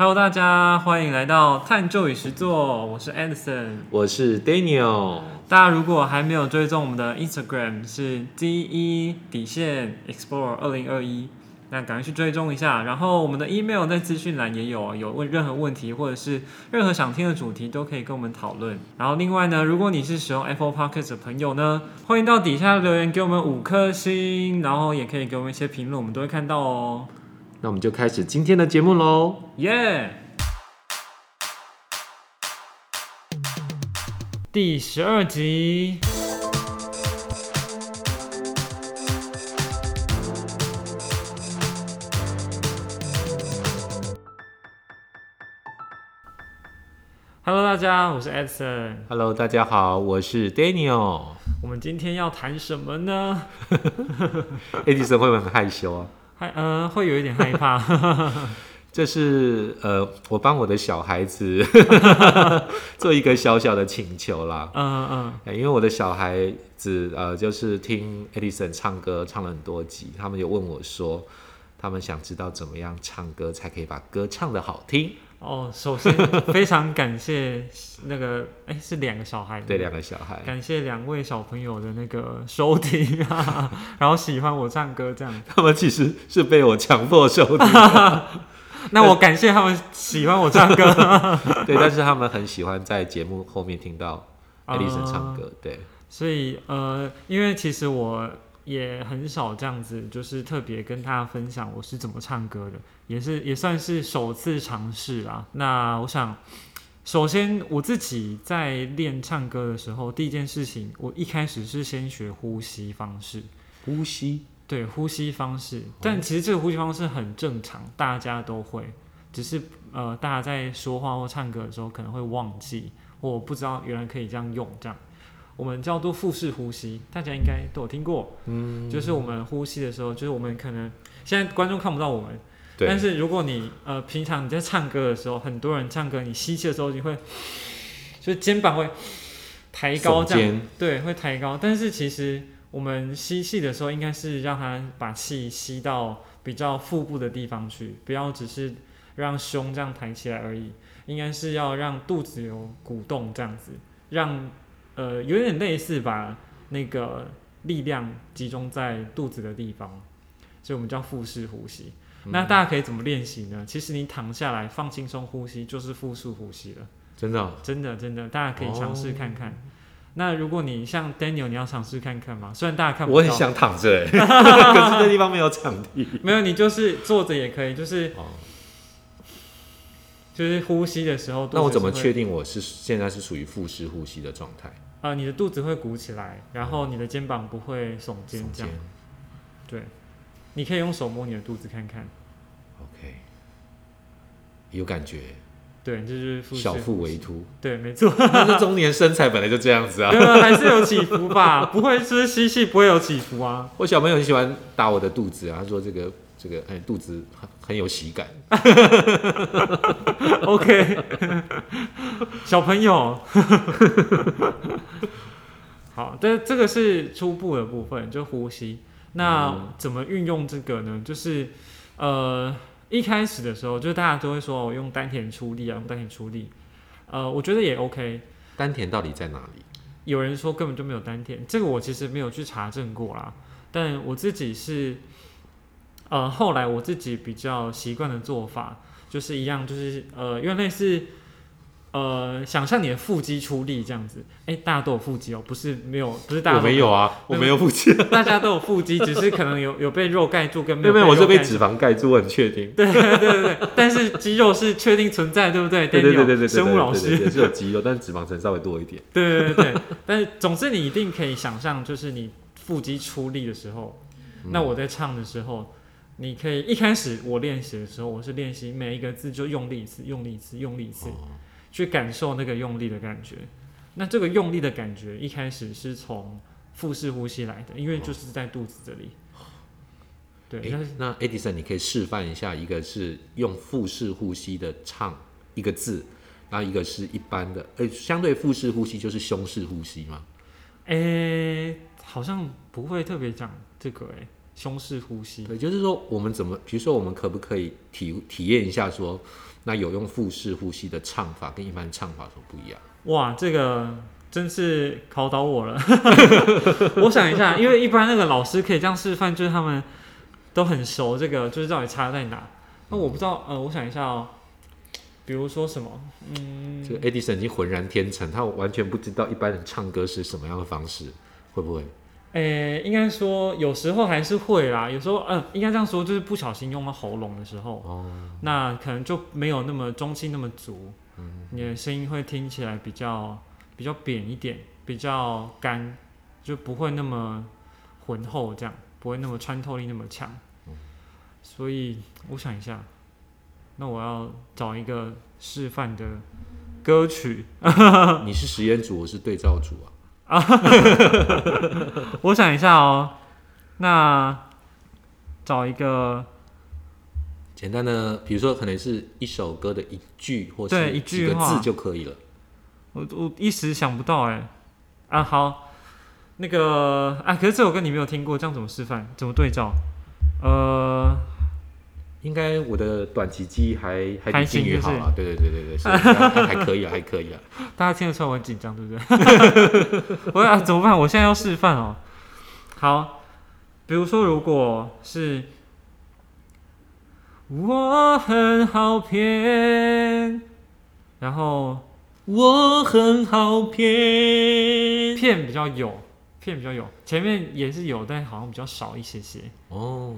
Hello，大家欢迎来到探究与实作，我是 Anderson，。我是 Daniel，大家如果还没有追踪我们的 Instagram 是 D E 底线 Explore 二零二一，那赶快去追踪一下。然后我们的 email 在资讯栏也有，有问任何问题或者是任何想听的主题都可以跟我们讨论。然后另外呢，如果你是使用 Apple Podcast 的朋友呢，欢迎到底下留言给我们五颗星，然后也可以给我们一些评论，我们都会看到哦。那我们就开始今天的节目喽。耶、第十二集。Hello，大家，我是 Edson。Hello，大家好，我是 Daniel。我们今天要谈什么呢？Edison 会不会很害羞啊？害呃，会有一点害怕。这是呃，我帮我的小孩子 做一个小小的请求啦。嗯嗯呃因为我的小孩子呃，就是听 Edison 唱歌唱了很多集，他们有问我说，他们想知道怎么样唱歌才可以把歌唱得好听。哦，首先非常感谢那个，哎、是两个小孩，对，两个小孩，感谢两位小朋友的那个收听啊，然后喜欢我唱歌这样。他们其实是被我强迫收听，那我感谢他们喜欢我唱歌。对，但是他们很喜欢在节目后面听到 Edison 唱歌，对。所以呃，因为其实我也很少这样子，就是特别跟大家分享我是怎么唱歌的，也是也算是首次尝试啦。那我想，首先我自己在练唱歌的时候，第一件事情，我一开始是先学呼吸方式。呼吸，对呼吸方式，但其实这个呼吸方式很正常，大家都会，只是呃，大家在说话或唱歌的时候可能会忘记，或不知道原来可以这样用，这样我们叫做腹式呼吸，大家应该都有听过，嗯，就是我们呼吸的时候，就是我们可能现在观众看不到我们，对，但是如果你呃平常你在唱歌的时候，很多人唱歌，你吸气的时候你会，就是肩膀会抬高这样。对，会抬高，但是其实我们吸气的时候，应该是让它把气吸到比较腹部的地方去，不要只是让胸这样抬起来而已，应该是要让肚子有鼓动这样子，让呃有点类似把那个力量集中在肚子的地方，所以我们叫腹式呼吸。那大家可以怎么练习呢？其实你躺下来放轻松呼吸，就是腹式呼吸了。真的哦、真的真的，大家可以尝试看看。那如果你像 Daniel，你要尝试看看吗？虽然大家看不到，我很想躺着，哎 可是这地方没有场地。没有你就是坐着也可以，就是哦，就是呼吸的时候，那我怎么确定我是现在是属于腹式呼吸的状态？呃，你的肚子会鼓起来，然后你的肩膀不会耸肩，这样对。你可以用手摸你的肚子看看，，OK，有感觉，对，这就是腹小腹微凸。对，没错，但是中年身材本来就这样子啊 对啊还是有起伏吧？不会，是吸气不会有起伏啊？我小朋友很喜欢打我的肚子啊，他说这个这个哎肚子很很有喜感。OK，小朋友，好，但这个是初步的部分，就呼吸。那嗯怎么运用这个呢？就是呃，一开始的时候，就大家都会说我用丹田出力啊，用丹田出力。呃，我觉得也 OK。丹田到底在哪里？有人说根本就没有丹田，这个我其实没有去查证过啦。但我自己是，呃，后来我自己比较习惯的做法就是一样，就是呃，因为类似，呃，想象你的腹肌出力这样子。哎、大家都有腹肌哦，不是没有，不是大家没有啊，我没有腹肌。大家都有腹肌，只是可能有有被肉盖住跟没没有没有，我是被脂肪盖住，我很确定。对对对对，但是肌肉是确定存在，对不对？对对对对对，生物老师。对对对是有肌肉，但是脂肪层稍微多一点。对对对对，但是总之你一定可以想象，就是你腹肌出力的时候，嗯那我在唱的时候，你可以一开始我练习的时候，我是练习每一个字就用力一次，用力一次，用力一次，哦去感受那个用力的感觉。那这个用力的感觉一开始是从腹式呼吸来的，因为就是在肚子这里。对，那 Edison，你可以示范一下，一个是用腹式呼吸的唱一个字，然后一个是一般的，诶，相对腹式呼吸就是胸式呼吸吗。诶、好像不会特别讲这个诶、胸式呼吸。对，就是说我们怎么，比如说我们可不可以体体验一下说，那有用腹式呼吸的唱法跟一般唱法有什么不一样？哇，这个真是考倒我了。我想一下，因为一般那个老师可以这样示范，就是他们都很熟，这个就是到底差在哪。那我不知道，呃，我想一下哦，比如说什么，嗯，这个 Edison 已经浑然天成，他完全不知道一般人唱歌是什么样的方式，会不会？诶、应该说有时候还是会啦，有时候，嗯、应该这样说，就是不小心用到喉咙的时候，哦，那可能就没有那么中气那么足，你的声音会听起来比较比较扁一点，比较干，就不会那么浑厚，这样不会那么穿透力那么强。所以我想一下，那我要找一个示范的歌曲，你是实验组，我是对照组啊。我想一下哦，那找一个简单的，比如说可能是一首歌的一句或是对一句话几个字就可以了。我我一时想不到哎，啊好，那个啊，可是这首歌你没有听过，这样怎么示范？怎么对照？呃，应该我的短期记忆还还还比金行是不是鱼好啊，对对对对对，是还 还可以啊，还可以啊。大家听得出来我很紧张，对不对？我啊怎么办？我现在要示范哦。好，比如说，如果是我很好骗，然后我很好骗。骗比较有，骗比较有，前面也是有，但好像比较少一些些。哦，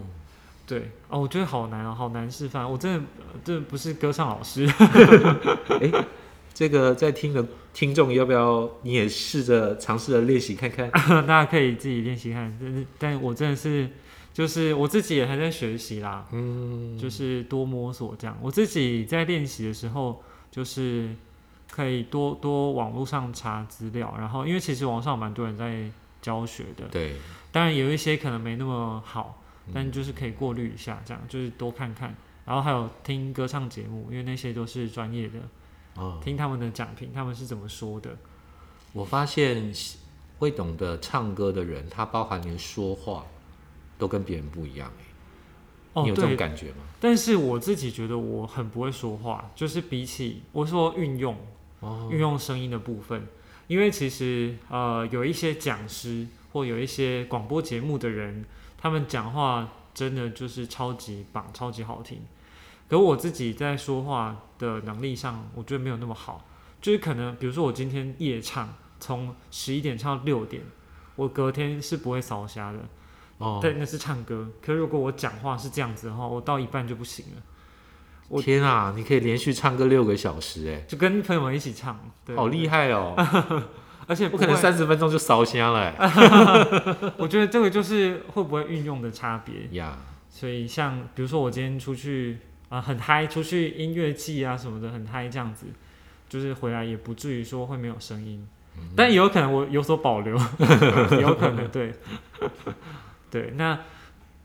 对哦，我觉得好难哦，好难示范。我真的，呃真的不是歌唱老师。这个在听的听众要不要你也试着尝试着练习看看？大家可以自己练习看，但是，但我真的是，就是我自己也还在学习啦，嗯，就是多摸索这样。我自己在练习的时候，就是可以多多网络上查资料，然后因为其实网上有蛮多人在教学的，对，当然有一些可能没那么好，但就是可以过滤一下，这样就是多看看。然后还有听歌唱节目，因为那些都是专业的，哦，听他们的讲评，他们是怎么说的。我发现会懂得唱歌的人，他包含连说话都跟别人不一样欸哦你，有这种，感觉吗？但是我自己觉得我很不会说话，就是比起我说运用哦，运用声音的部分，因为其实呃有一些讲师或有一些广播节目的人，他们讲话真的就是超级棒、超级好听。可我自己在说话的能力上，我觉得没有那么好，就是可能比如说我今天夜唱，从十一点唱到六点，我隔天是不会扫瞎的。哦，但那是唱歌。可如果我讲话是这样子的话，我到一半就不行了，我天啊，你可以连续唱歌六个小时，哎，就跟朋友们一起唱，对，好厉害哦！而且不可能会三十分钟就烧香了欸 我觉得这个就是会不会运用的差别。呀。所以像比如说我今天出去啊、很嗨，出去音乐季啊什么的很嗨这样子，就是回来也不至于说会没有声音，但也有可能我有所保留，有可能对，对，那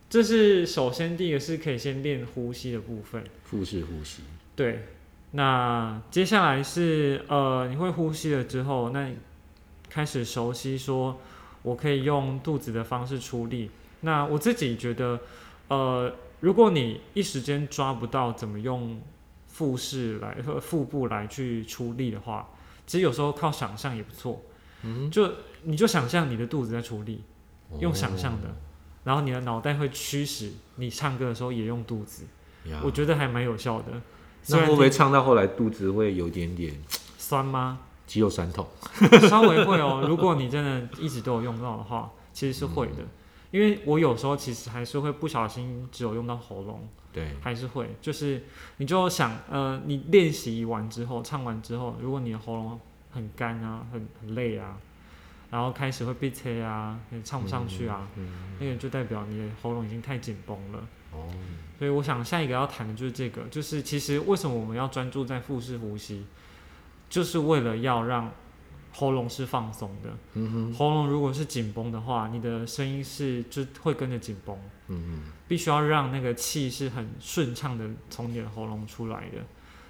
这是首先第一个是可以先练呼吸的部分。腹式呼吸，对，那接下来是呃，你会呼吸了之后，那你开始熟悉说，我可以用肚子的方式出力。那我自己觉得，呃，如果你一时间抓不到怎么用腹式来和腹部来去出力的话，其实有时候靠想象也不错。嗯，就你就想象你的肚子在出力，用想象的，哦然后你的脑袋会驱使你唱歌的时候也用肚子，我觉得还蛮有效的。那会不会唱到后来肚子会有点点酸吗？肌肉酸痛？稍微会哦。如果你真的一直都有用到的话，其实是会的。因为我有时候其实还是会不小心只有用到喉咙，对，还是会，就是你就想，呃，你练习完之后，唱完之后，如果你的喉咙很干啊，很很累啊，然后开始会闭塞啊，也唱不上去啊，嗯，那个就代表你的喉咙已经太紧绷了。哦，所以我想下一个要谈的就是这个，就是其实为什么我们要专注在腹式呼吸，就是为了要让喉咙是放松的。嗯哼，喉咙如果是紧绷的话，你的声音是就会跟着紧绷，嗯必须要让那个气是很顺畅的从你的喉咙出来的，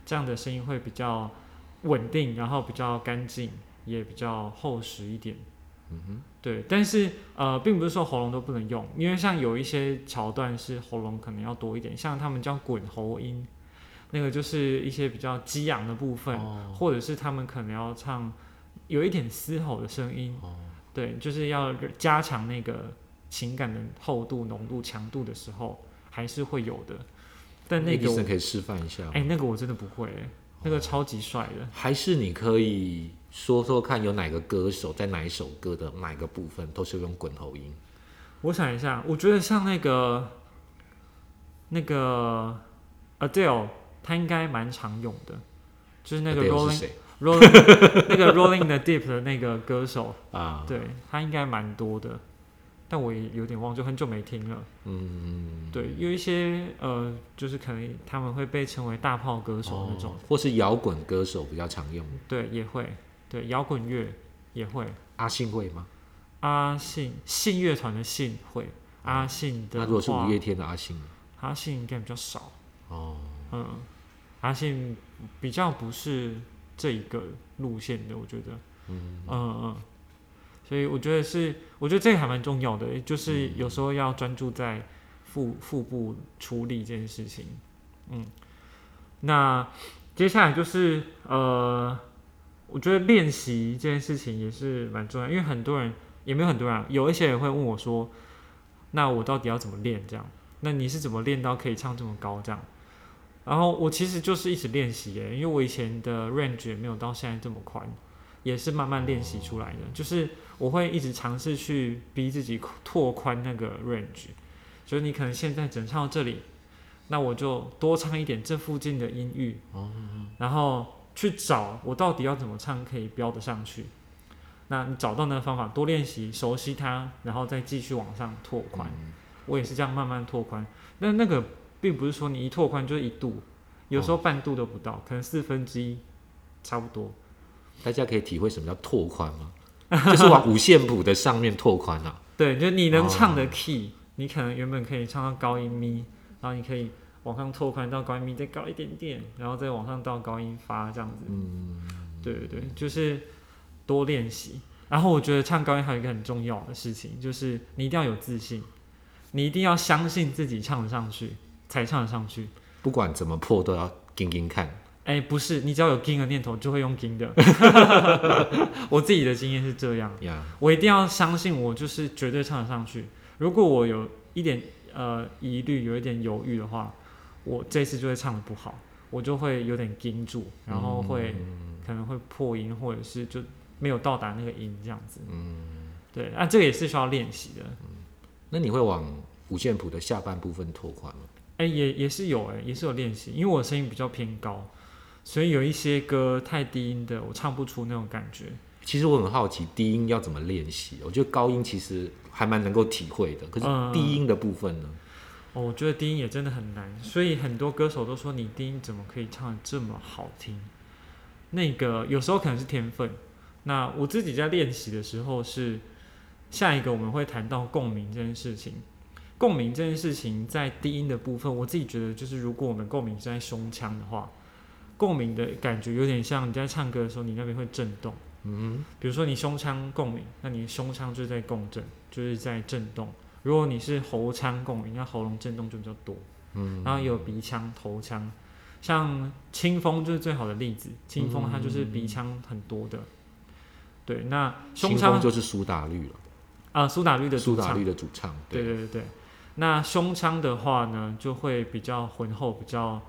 这样的声音会比较稳定，然后比较干净，也比较厚实一点。嗯哼，对，但是呃，并不是说喉咙都不能用，因为像有一些桥段是喉咙可能要多一点，像他们叫滚喉音，那个就是一些比较激昂的部分，哦或者是他们可能要唱有一点嘶吼的声音，哦，对，就是要加强那个情感的厚度、浓度、强度的时候，还是会有的。但那个可以示范一下吗。哎、那个我真的不会、欸，那个超级帅的。还是你可以说说看，有哪个歌手在哪一首歌的哪个部分都是用滚喉音？我想一下，我觉得像那个那个 Adele，他应该蛮常用的，就是那个 Rolling Rolling 那个 Rolling the Deep 的那个歌手，啊？对他应该蛮多的，但我也有点忘就，很久没听了。嗯，对，有一些呃，就是可能他们会被称为大炮歌手那种，哦或是摇滚歌手比较常用。对，也会，对，摇滚乐也会。阿信会吗？阿信信乐团的信会，阿信的那如果是五月天的阿信呢？阿信应该比较少，哦，嗯，阿信比较不是这一个路线的，我觉得，嗯。嗯嗯，所以我觉得是，我觉得这个还蛮重要的，就是有时候要专注在腹腹部处理这件事情，嗯，那接下来就是呃，我觉得练习这件事情也是蛮重要，因为很多人也没有很多人啊，有一些人会问我说，那我到底要怎么练？这样？那你是怎么练到可以唱这么高这样？然后我其实就是一直练习耶，因为我以前的 range 也没有到现在这么宽，也是慢慢练习出来的。就是我会一直尝试去逼自己拓宽那个 range，就是你可能现在只能唱到这里，那我就多唱一点这附近的音域，哦，然后去找我到底要怎么唱可以标得上去。那你找到那个方法，多练习，熟悉它，然后再继续往上拓宽。嗯我也是这样慢慢拓宽。那那个并不是说你一拓宽就是一度，有时候半度都不到，可能四分之一差不多。大家可以体会什么叫拓宽吗？就是往五线谱的上面拓宽啊。对，就你能唱的哦 key，、你可能原本可以唱到高音咪，然后你可以往上拓宽到高音咪，再高一点点，然后再往上到高音发这样子。嗯，对对对，就是多练习。然后我觉得唱高音还有一个很重要的事情，就是你一定要有自信，你一定要相信自己唱得上去，才唱得上去。不管怎么破都要盯盯看。哎，不是，你只要有盯的念头，就会用盯的。我自己的经验是这样，呀，我一定要相信我就是绝对唱得上去。如果我有一点呃疑虑，有一点犹豫的话，我这次就会唱的不好，我就会有点盯住，然后会、嗯可能会破音，或者是就没有到达那个音这样子。嗯，对，啊，这个也是需要练习的。那你会往五线谱的下半部分拓宽吗？哎、也也是有哎、也是有练习，因为我声音比较偏高，所以有一些歌太低音的，我唱不出那种感觉。其实我很好奇低音要怎么练习。我觉得高音其实还蛮能够体会的，可嗯是低音的部分呢？哦，我觉得低音也真的很难，所以很多歌手都说你低音怎么可以唱的这么好听？那个有时候可能是天分。那我自己在练习的时候是下一个我们会谈到共鸣这件事情。共鸣这件事情在低音的部分，我自己觉得就是如果我们共鸣是在胸腔的话，共鸣的感觉有点像你在唱歌的时候，你那边会震动。嗯，比如说你胸腔共鸣，那你胸腔就是在共振，就是在震动。如果你是喉腔共鸣，那喉咙震动就比较多。嗯，然后也有鼻腔、头腔，像清风就是最好的例子。清风它就是鼻腔很多的。对，那胸清腔风就是苏打绿了，啊，苏打绿的苏打绿，的主唱。对对对对。那胸腔的话呢，就会比较浑厚，比较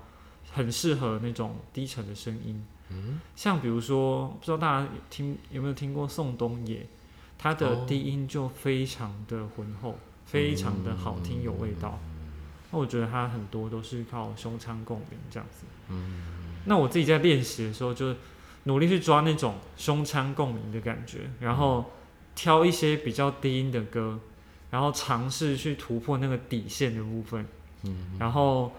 很适合那种低沉的声音。嗯，像比如说，不知道大家听有没有听过宋冬野，他的低音就非常的浑厚，非常的好听，有味道。那我觉得他很多都是靠胸腔共鸣这样子。嗯，那我自己在练习的时候，就努力去抓那种胸腔共鸣的感觉，然后挑一些比较低音的歌，然后尝试去突破那个底线的部分。嗯，然后，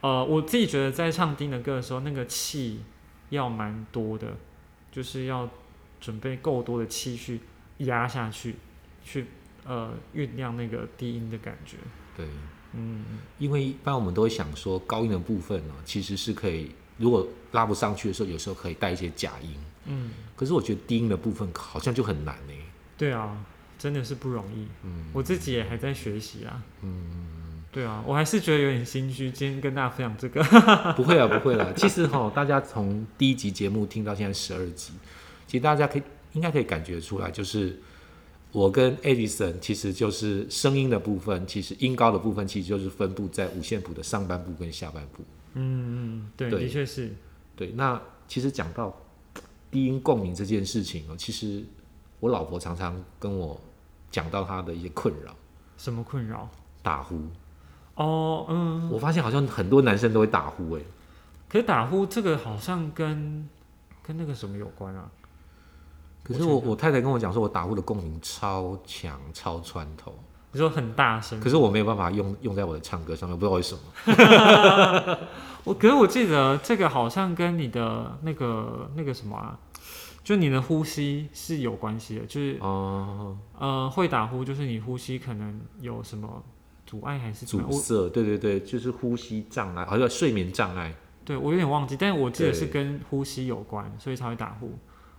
呃，我自己觉得在唱低音的歌的时候，那个气要蛮多的，就是要准备够多的气去压下去，去呃酝酿那个低音的感觉。对，嗯，因为一般我们都会想说高音的部分呢，其实是可以，如果拉不上去的时候，有时候可以带一些假音。嗯，可是我觉得低音的部分好像就很难呢。对啊，真的是不容易。嗯我自己也还在学习啊。嗯，对啊，我还是觉得有点心虚，今天跟大家分享这个。不会啊，不会啦。其实哈，大家从第一集节目听到现在十二集，其实大家可以应该可以感觉出来，就是我跟 Edison 其实就是声音的部分，其实音高的部分其实就是分布在五线谱的上半部跟下半部。嗯嗯，对，对的确是。对，那其实讲到低音共鸣这件事情哦，其实我老婆常常跟我讲到他的一些困扰，什么困扰？打呼。哦，嗯，我发现好像很多男生都会打呼，哎，可是打呼这个好像跟跟那个什么有关啊？可是我我太太跟我讲说，我打呼的共鸣超强、超穿透，你说很大声，可是我没有办法用用在我的唱歌上面，不知道为什么。我可是我记得这个好像跟你的那个那个什么啊，就你的呼吸是有关系的，就是哦、呃会打呼，就是你呼吸可能有什么阻碍还是阻塞，对对对，就是呼吸障碍，好像睡眠障碍。对我有点忘记，但是我记得是跟呼吸有关，所以才会打呼。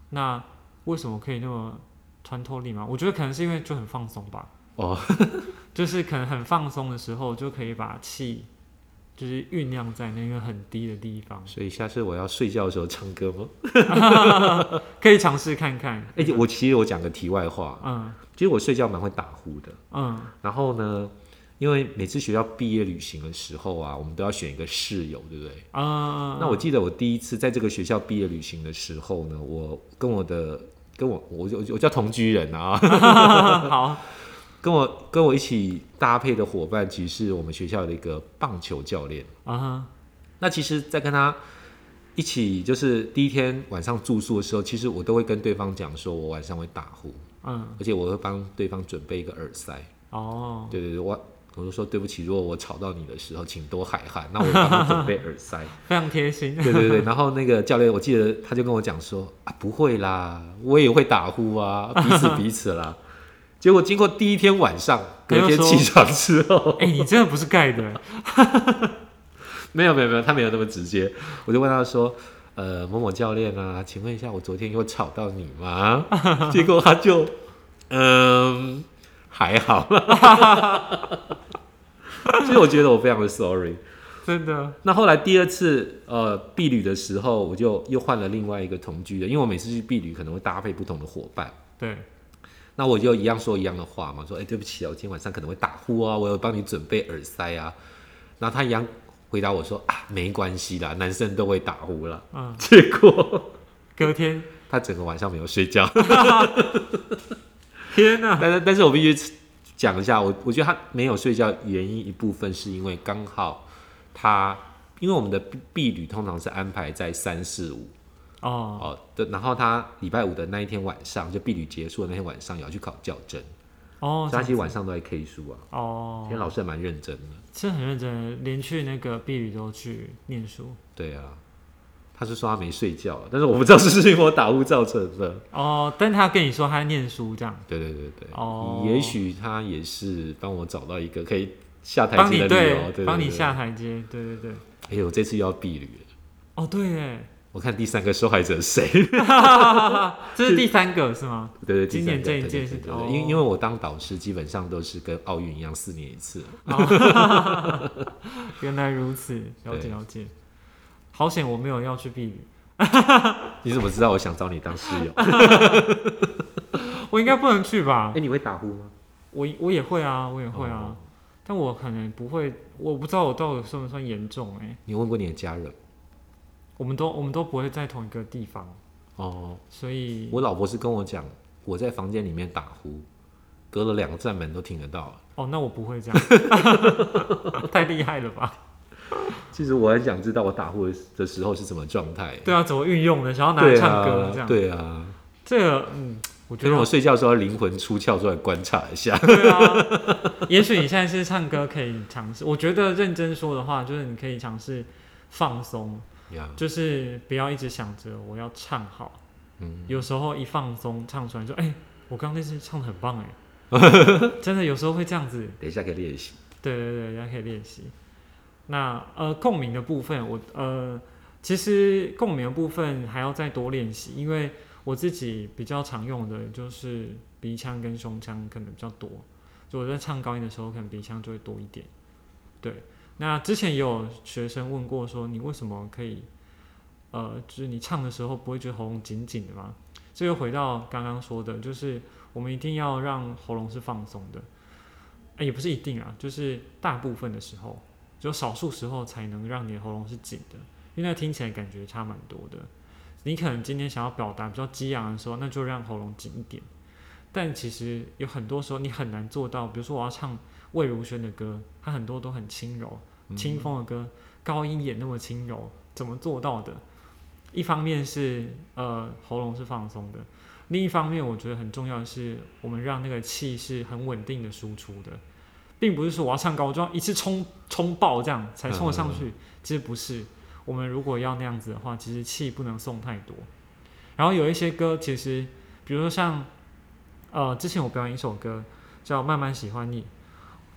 那为什么可以那么穿透力吗？我觉得可能是因为就很放松吧。哦，就是可能很放松的时候，就可以把气就是酝酿在那个很低的地方，所以下次我要睡觉的时候唱歌吗？可以尝试看看。哎、我其实我讲个题外话，嗯其实我睡觉蛮会打呼的。嗯然后呢，因为每次学校毕业旅行的时候啊，我们都要选一个室友，对不对？啊，那我记得我第一次在这个学校毕业旅行的时候呢，我跟我的跟我我就我叫同居人啊，好，跟我跟我一起搭配的伙伴，其实是我们学校的一个棒球教练。啊哈，那其实，在跟他一起就是第一天晚上住宿的时候，其实我都会跟对方讲说，我晚上会打呼，嗯而且我会帮对方准备一个耳塞。哦，对对对，我我就说对不起，如果我吵到你的时候，请多海涵。那我 帮你准备耳塞。非常贴心。对对对，然后那个教练，我记得他就跟我讲说啊，不会啦，我也会打呼啊，彼此彼此啦。结果经过第一天晚上，隔天起床之后，哎、你真的不是盖的，没有没有没有，他没有那么直接。我就问他说，呃，某某教练啊，请问一下，我昨天有吵到你吗？结果他就，嗯，还好。所以我觉得我非常的 sorry。真的。那后来第二次呃避旅的时候，我就又换了另外一个同居的，因为我每次去避旅可能会搭配不同的伙伴。对，那我就一样说一样的话嘛，说哎、对不起啊，我今天晚上可能会打呼啊，我有帮你准备耳塞啊。然后他一样回答我说啊，没关系啦，男生都会打呼啦。嗯，结果 隔天，他整个晚上没有睡觉。天哪、但是但是我必须讲一下，我我觉得他没有睡觉原因一部分是因为刚好他因为我们的避避旅通常是安排在三四五。哦，哦，对，然后他礼拜五的那一天晚上，就避旅结束的那天晚上，也要去考教证，哦，所以他其实晚上都在 K 书啊。哦今天，老师还蛮认真的，是很认真，连去那个避旅都去念书。对啊，他是说他没睡觉，但是我不知道是不是因为我打呼造成的。哦，但他跟你说他在念书这样，对对对对，哦也许他也是帮我找到一个可以下台阶的理由，帮你对。下台阶，对对对。哎呦，我这次又要避旅了，哦，对耶，我看第三个受害者是谁？这是第三个是吗？对对，今年这一届是哦对因为因为我当导师基本上都是跟奥运一样，四年一次。哦 原来如此，了解了解。好险我没有要去避雨，你怎么知道我想找你当室友？我应该不能去吧哎、？你会打呼吗？我我也会啊，我也会啊，哦但我可能不会，我不知道我到底算不算严重哎、你问过你的家人？我们都我们都不会在同一个地方，哦，所以我老婆是跟我讲，我在房间里面打呼，隔了两个站门都听得到。哦，那我不会这样，太厉害了吧？其实我很想知道我打呼的时候是什么状态。对啊，怎么运用的？想要拿来唱歌这啊，样，对啊。这个嗯，我觉得我睡觉的时候灵魂出窍出来观察一下。对啊，也许你现在是唱歌可以尝试。我觉得认真说的话，就是你可以尝试放松，呀，就是不要一直想着我要唱好。嗯，有时候一放松唱出来就，哎、我刚刚那次唱的很棒哎，真的有时候会这样子。等一下可以练习。对对对，大家可以练习。那呃，共鸣的部分，我呃，其实共鸣的部分还要再多练习，因为我自己比较常用的就是鼻腔跟胸腔可能比较多，就我在唱高音的时候，可能鼻腔就会多一点。对，那之前也有学生问过说，你为什么可以，呃，就是你唱的时候不会觉得喉咙紧紧的吗？这又回到刚刚说的，就是我们一定要让喉咙是放松的，哎，也不是一定啊，就是大部分的时候，只有少数时候才能让你的喉咙是紧的，因为那听起来感觉差蛮多的。你可能今天想要表达比较激昂的时候，那就让喉咙紧一点。但其实有很多时候你很难做到，比如说我要唱魏如萱的歌，她很多都很轻柔、清风的歌，高音也那么轻柔，怎么做到的？一方面是呃喉咙是放松的，另一方面我觉得很重要的是，我们让那个气是很稳定的输出的，并不是说我要唱高，我就要一次冲冲爆这样才冲得上去，其实不是。我们如果要那样子的话，其实气不能送太多。然后有一些歌，其实比如说像，呃，之前我表演一首歌叫《慢慢喜欢你》，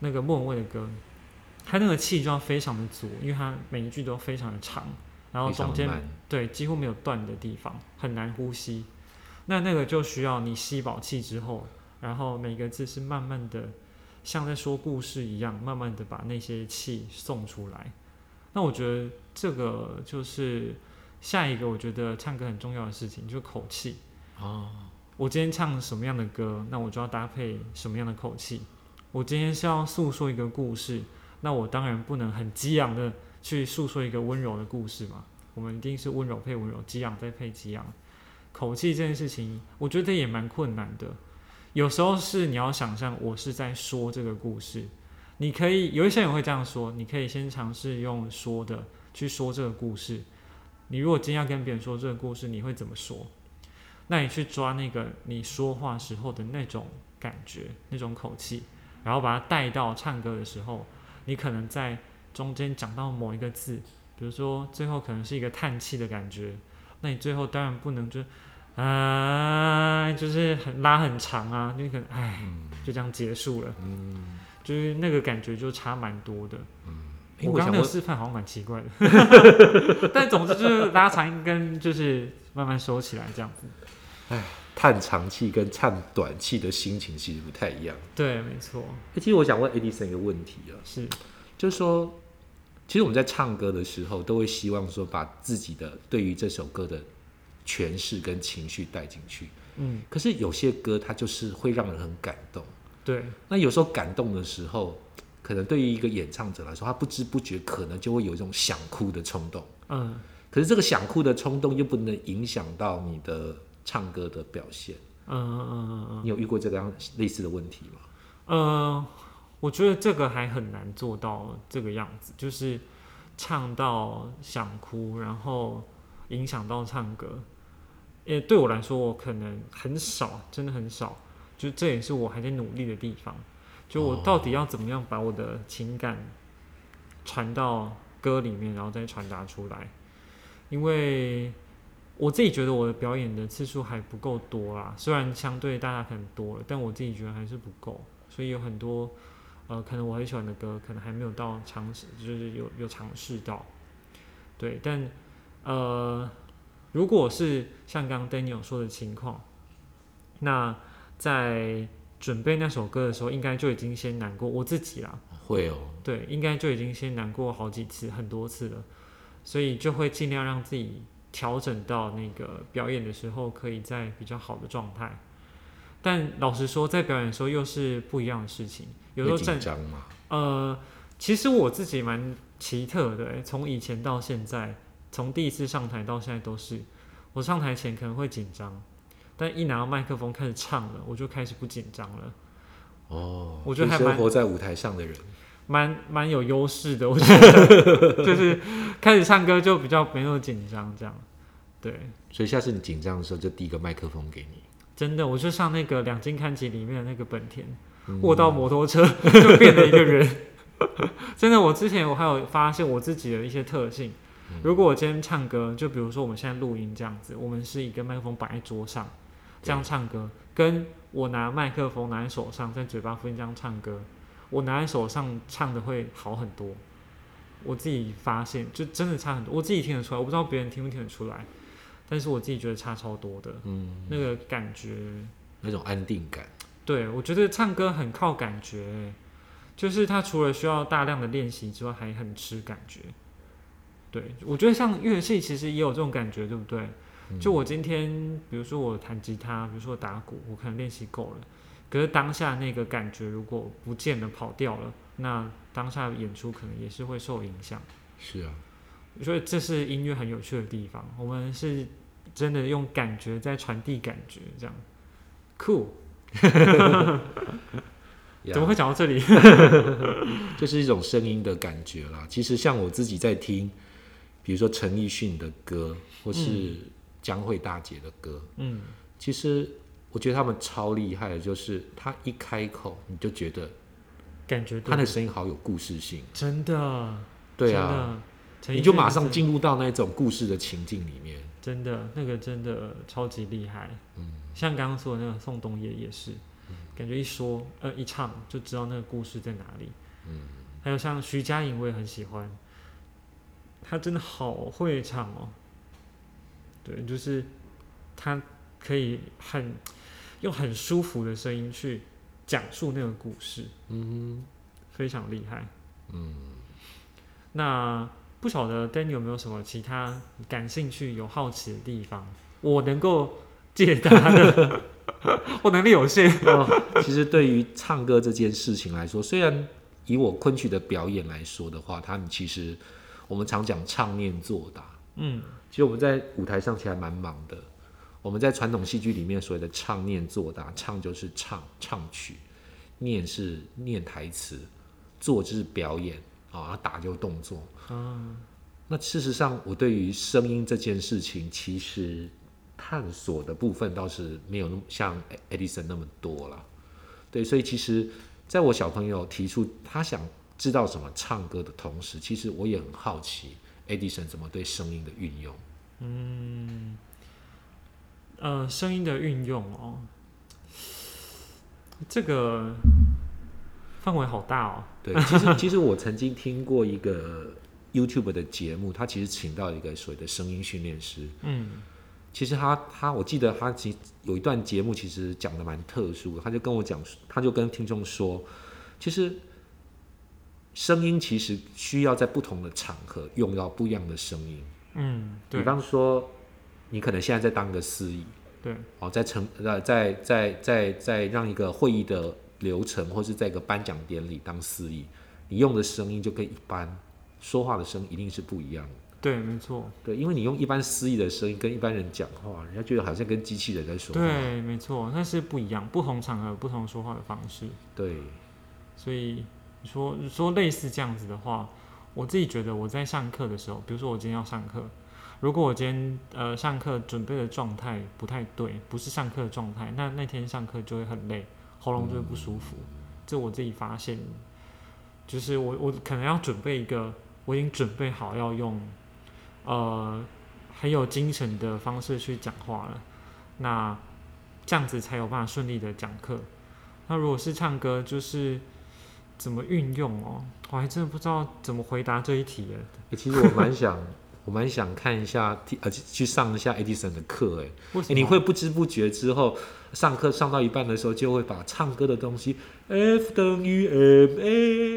那个莫文蔚的歌，他那个气就要非常的足，因为他每一句都非常的长，然后中间对几乎没有断的地方，很难呼吸。那那个就需要你吸饱气之后，然后每个字是慢慢的，像在说故事一样，慢慢的把那些气送出来。那我觉得这个就是下一个，我觉得唱歌很重要的事情，就是口气。哦，我今天唱什么样的歌，那我就要搭配什么样的口气。我今天是要诉说一个故事，那我当然不能很激昂的去诉说一个温柔的故事嘛。我们一定是温柔配温柔，激昂再配激昂。口气这件事情，我觉得也蛮困难的。有时候是你要想象我是在说这个故事。你可以有一些人会这样说，你可以先尝试用说的去说这个故事。你如果今天要跟别人说这个故事，你会怎么说？那你去抓那个你说话时候的那种感觉、那种口气，然后把它带到唱歌的时候，你可能在中间讲到某一个字，比如说最后可能是一个叹气的感觉，那你最后当然不能就啊，就是很拉很长啊，你可能唉，就这样结束了。就是那个感觉就差蛮多的。嗯，我刚刚那个示范好像蛮奇怪的，但总之就是拉长一根，就是慢慢收起来这样子。哎，叹长气跟唱短气的心情其实不太一样。对，没错。其实我想问 Edison 一个问题啊，是，就是说，其实我们在唱歌的时候，都会希望说把自己的对于这首歌的诠释跟情绪带进去。嗯，可是有些歌它就是会让人很感动。对，那有时候感动的时候，可能对于一个演唱者来说，他不知不觉可能就会有一种想哭的冲动。嗯，可是这个想哭的冲动又不能影响到你的唱歌的表现。嗯嗯嗯嗯你有遇过这个样类似的问题吗？嗯，我觉得这个还很难做到这个样子，就是唱到想哭，然后影响到唱歌。也对我来说，我可能很少，真的很少。就这也是我还在努力的地方，就我到底要怎么样把我的情感传到歌里面，然后再传达出来。因为我自己觉得我的表演的次数还不够多啦，虽然相对大家很多了，但我自己觉得还是不够。所以有很多呃，可能我很喜欢的歌，可能还没有到尝试，就是有有尝试到。对，但呃，如果是像刚刚 Daniel 说的情况，那在准备那首歌的时候，应该就已经先难过我自己啦。会哦，对，应该就已经先难过好几次、很多次了，所以就会尽量让自己调整到那个表演的时候，可以在比较好的状态。但老实说，在表演的时候又是不一样的事情。有时候紧张吗？呃，其实我自己蛮奇特的，从以前到现在，从第一次上台到现在都是，我上台前可能会紧张。但一拿到麦克风开始唱了，我就开始不紧张了。哦，我觉得还蛮活在舞台上的人，蛮蛮有优势的。我觉得 就是开始唱歌就比较没有紧张，这样。对，所以下次你紧张的时候就递一个麦克风给你。真的，我就像那个两金看集里面的那个本田，握到摩托车 就变了一个人。真的，我之前我还有发现我自己的一些特性。如果我今天唱歌，就比如说我们现在录音这样子，我们是一个麦克风摆在桌上。这样唱歌，跟我拿麦克风拿在手上，在嘴巴附近这样唱歌，我拿在手上唱的会好很多。我自己发现，就真的差很多。我自己听得出来，我不知道别人听不听得出来，但是我自己觉得差超多的。嗯，那个感觉那种安定感。对，我觉得唱歌很靠感觉欸，就是它除了需要大量的练习之外，还很吃感觉。对，我觉得像乐器其实也有这种感觉，对不对？嗯就我今天，比如说我弹吉他，比如说我打鼓，我可能练习够了，可是当下那个感觉如果不见了、跑掉了，那当下演出可能也是会受影响。是啊，我觉得这是音乐很有趣的地方，我们是真的用感觉在传递感觉，这样酷。怎么会讲到这里？就是一种声音的感觉啦。其实像我自己在听，比如说陈奕迅的歌，或是江蕙大姐的歌，嗯，其实我觉得他们超厉害的，就是他一开口你就觉得感觉他的声音好有故事性。真的，对啊，你就马上进入到那种故事的情境里面。真的那个真的超级厉害。嗯，像刚刚说的那个宋冬野也是，感觉一说呃一唱就知道那个故事在哪里。嗯，还有像徐佳莹，我也很喜欢，她真的好会唱哦。对，就是她可以很用很舒服的声音去讲述那个故事，嗯非常厉害。嗯，那不晓得 Danny 有没有什么其他感兴趣、有好奇的地方，我能够解答的？我能力有限。哦，其实对于唱歌这件事情来说，虽然以我昆曲的表演来说的话，他们其实我们常讲唱念做答，嗯，其实我们在舞台上其实还蛮忙的。我们在传统戏剧里面所谓的唱念做答，唱就是唱唱曲，念是念台词，做就是表演啊，打就动作。嗯，那事实上，我对于声音这件事情，其实探索的部分倒是没有那么像 Edison 那么多了。对，所以其实在我小朋友提出他想知道什么唱歌的同时，其实我也很好奇 Edison 怎么对声音的运用。嗯呃，声音的运用哦，这个范围好大哦。对，其实其实我曾经听过一个 YouTube 的节目，他其实请到一个所谓的声音训练师。嗯其实他他，我记得他其实有一段节目，其实讲的蛮特殊的。他就跟我讲，他就跟听众说，其实声音其实需要在不同的场合用到不一样的声音。嗯，对比方说，你可能现在在当个司仪，对，哦，在成呃在在在在让一个会议的流程，或是在一个颁奖典礼当司仪，你用的声音就跟一般说话的声音一定是不一样的。对，没错，对，因为你用一般司仪的声音跟一般人讲话，人家觉得好像跟机器人在说话。对，没错，那是不一样，不同场合不同说话的方式。对，所以你说你说类似这样子的话，我自己觉得我在上课的时候，比如说我今天要上课，如果我今天呃上课准备的状态不太对，不是上课的状态，那那天上课就会很累，喉咙就会不舒服。这我自己发现，就是我我可能要准备一个，我已经准备好要用呃很有精神的方式去讲话了，那这样子才有办法顺利的讲课。那如果是唱歌，就是怎么运用哦？我还真的不知道怎么回答这一题耶。其实我蛮想，我蛮想看一下，呃，去去上一下 Edison 的课，哎、你会不知不觉之后，上课上到一半的时候，就会把唱歌的东西 F 等于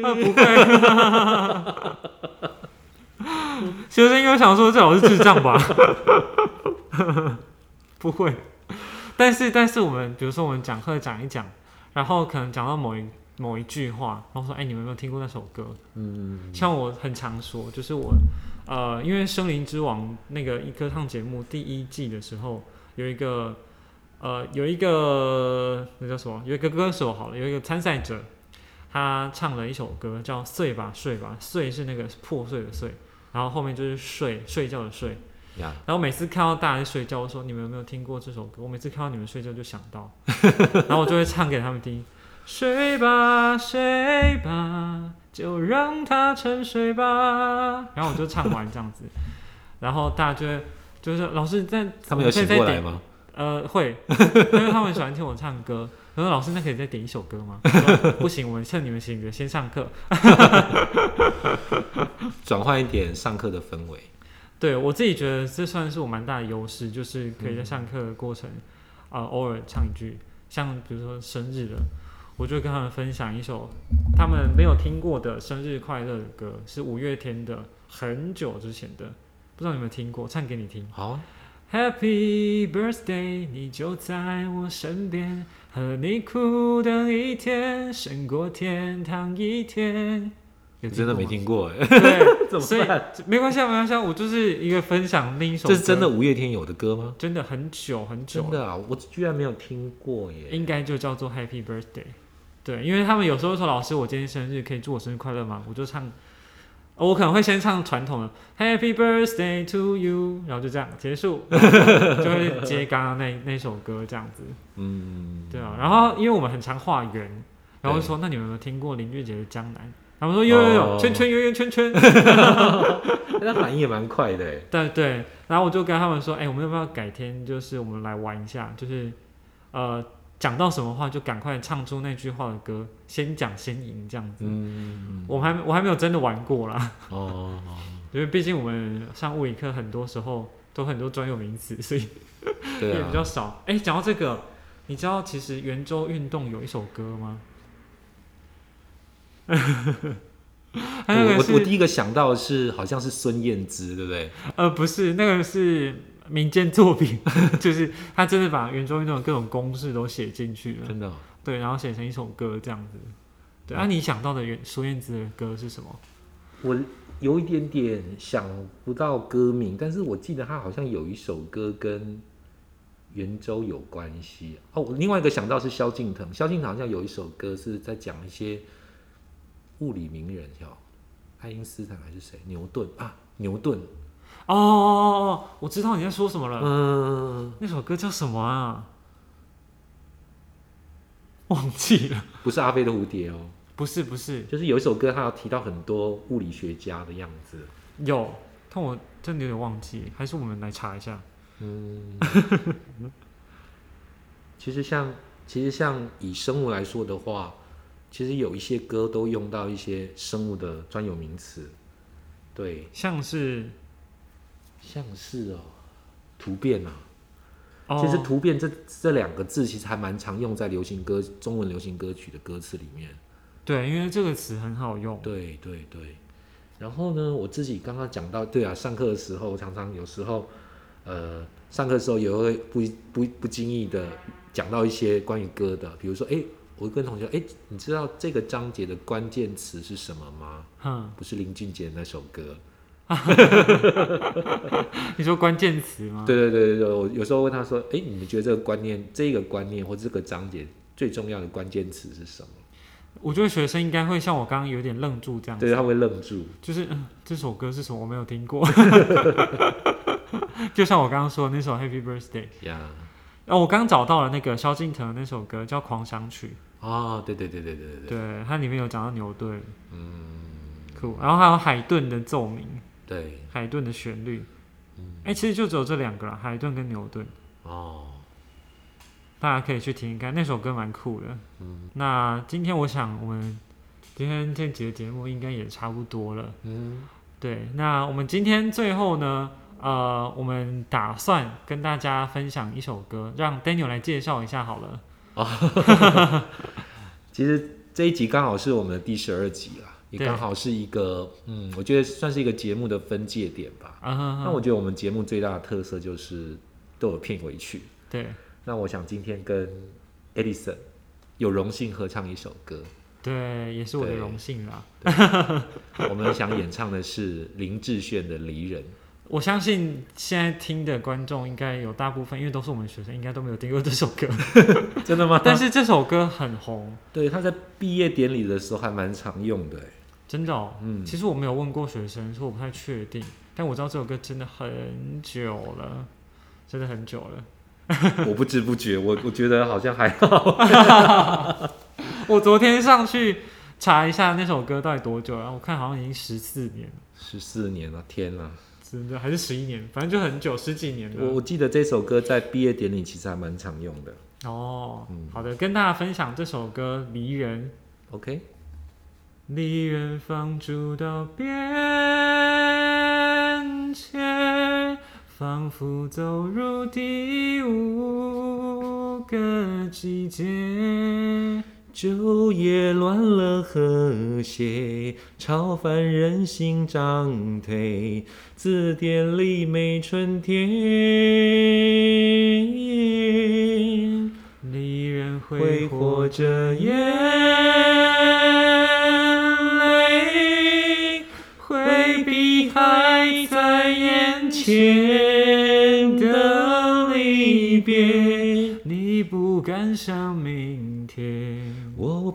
ma，、啊，不会。学生应该想说这老师智障吧？不会。但是但是我们比如说我们讲课讲一讲，然后可能讲到某一某一句话，然后说哎、你们有没有听过那首歌？嗯，像我很常说，就是我呃，因为《森林之王》那个一歌唱节目第一季的时候，有一个呃有一个那叫什么？有一个歌手好了，有一个参赛者，他唱了一首歌叫《睡吧睡吧》，睡是那个破碎的碎，然后后面就是睡睡觉的睡。呀，然后每次看到大家在睡觉，我说你们有没有听过这首歌？我每次看到你们睡觉就想到，然后我就会唱给他们听。睡吧睡吧，就让它沉睡吧。然后我就唱完这样子，然后大家就会就是老师在他们有醒过来吗？呃会，因为他们喜欢听我唱歌。然后老师，那可以再点一首歌吗？不行，我们趁你们醒着先上课。转换一点上课的氛围。对我自己觉得这算是我蛮大的优势，就是可以在上课的过程，啊、偶尔唱一句像比如说生日了，我就跟他们分享一首他们没有听过的生日快乐的歌，是五月天的，很久之前的，不知道你有没有听过，唱给你听。好啊，Happy birthday，你就在我身边，和你苦等一天，胜过天堂一天。有真的没听过哎，对，怎所以么办？没关系啊，没关系啊，我就是一个分享另一首，这是真的，五月天有的歌吗？真的很久很久，真的啊，我居然没有听过耶。应该就叫做 Happy Birthday。对，因为他们有时候说老师，我今天生日，可以祝我生日快乐吗？我就唱，哦我可能会先唱传统的 Happy Birthday to you，然后就这样结束，就会接刚刚那那首歌这样子。嗯，对啊，然后因为我们很常化缘，然后就说那你们有没有听过林俊杰的《江南》？他们说有有有，哦圈圈圆圆圈圈。那反应也蛮快的哎。对对，然后我就跟他们说，哎、我们要不要改天就是我们来玩一下，就是呃讲到什么话就赶快唱出那句话的歌，先讲先赢这样子。嗯，我还我还没有真的玩过啦，哦，因为毕竟我们上物理课很多时候都很多专有名词，所以也比较啊，少。哎、讲到这个，你知道其实圆周运动有一首歌吗？我我我第一个想到的是好像是孙燕姿，对不对？呃，不是，那个是民间作品，就是他真的把圆周运动的各种公式都写进去了，真的哦，对，然后写成一首歌这样子。对，啊，你想到的原孙燕姿的歌是什么？我有一点点想不到歌名，但是我记得他好像有一首歌跟圆周有关系。哦，我另外一个想到是萧敬腾，萧敬腾好像有一首歌是在讲一些物理名人，叫爱因斯坦还是谁？牛顿啊，牛顿。哦哦哦哦，我知道你在说什么了。嗯，那首歌叫什么啊？忘记了。不是阿飞的蝴蝶哦，不是不是，就是有一首歌，他有提到很多物理学家的样子。有，但我真的有点忘记，还是我们来查一下。嗯，其实像其实像以生物来说的话，其实有一些歌都用到一些生物的专有名词，对，像是？像是哦，突变啊，哦，其实突变这这两个字其实还蛮常用在流行歌中文流行歌曲的歌词里面。对，因为这个词很好用。对对对，然后呢，我自己刚刚讲到，对啊，上课的时候常常有时候，呃，上课的时候也会不不不经意的讲到一些关于歌的，比如说，哎，我会跟同学，哎，你知道这个章节的关键词是什么吗？嗯，不是林俊杰那首歌。你说关键词吗？对对对对对，我有时候问他说，哎，你们觉得这个观念、这个观念或这个章节最重要的关键词是什么？我觉得学生应该会像我刚刚有点愣住这样子，对，他会愣住。就是、嗯、这首歌是什么我没有听过，就像我刚刚说的那首《Happy Birthday》，呀，哦，我刚找到了那个萧敬腾的那首歌叫《狂想曲哦，对对对对对对》，对，对，它里面有讲到牛顿，嗯，酷，然后还有海顿的奏鸣，对，海顿的旋律，嗯，哎、其实就只有这两个了，海顿跟牛顿，哦，大家可以去听一看，那首歌蛮酷的。嗯。那今天我想我们今天这集的节目应该也差不多了。嗯。对，那我们今天最后呢，呃，我们打算跟大家分享一首歌，让 Daniel 来介绍一下好了。其实这一集刚好是我们的第十二集啦，也刚好是一个，嗯，我觉得算是一个节目的分界点吧。啊哈哈那我觉得我们节目最大的特色就是都有片尾曲。对那我想今天跟 Edison 有荣幸合唱一首歌，对，也是我的荣幸啦。我们想演唱的是林志炫的《离人》。我相信现在听的观众应该有大部分，因为都是我们学生，应该都没有听过这首歌。真的吗？但是这首歌很红，对，他在毕业典礼的时候还蛮常用的。真的哦。嗯，其实我没有问过学生，所以我不太确定。但我知道这首歌真的很久了，真的很久了。我不知不觉，我我觉得好像还好。我昨天上去查一下那首歌到底多久了，我看好像已经十四年了，十四年了，天哪！真的还是十一年，反正就很久，十几年了。我我记得这首歌在毕业典礼其实还蛮常用的。哦，嗯好的，跟大家分享这首歌《离人》。OK，离人放逐到边界，仿佛走入第五个季节。昼夜乱了和谐，超凡人心涨退，字典里没春天。离人挥霍着烟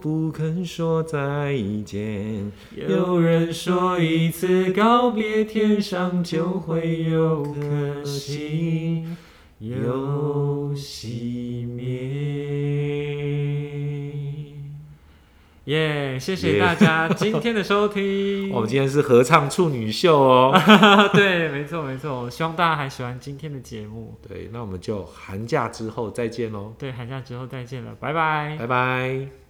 不肯说再见。有人说一次告别，天上就会有颗星又熄灭。耶谢谢大家今天的收听。我们今天是合唱处女秀哦。对，没错没错，希望大家还喜欢今天的节目。对，那我们就寒假之后再见喽，对，寒假之后再见了，拜拜。拜拜。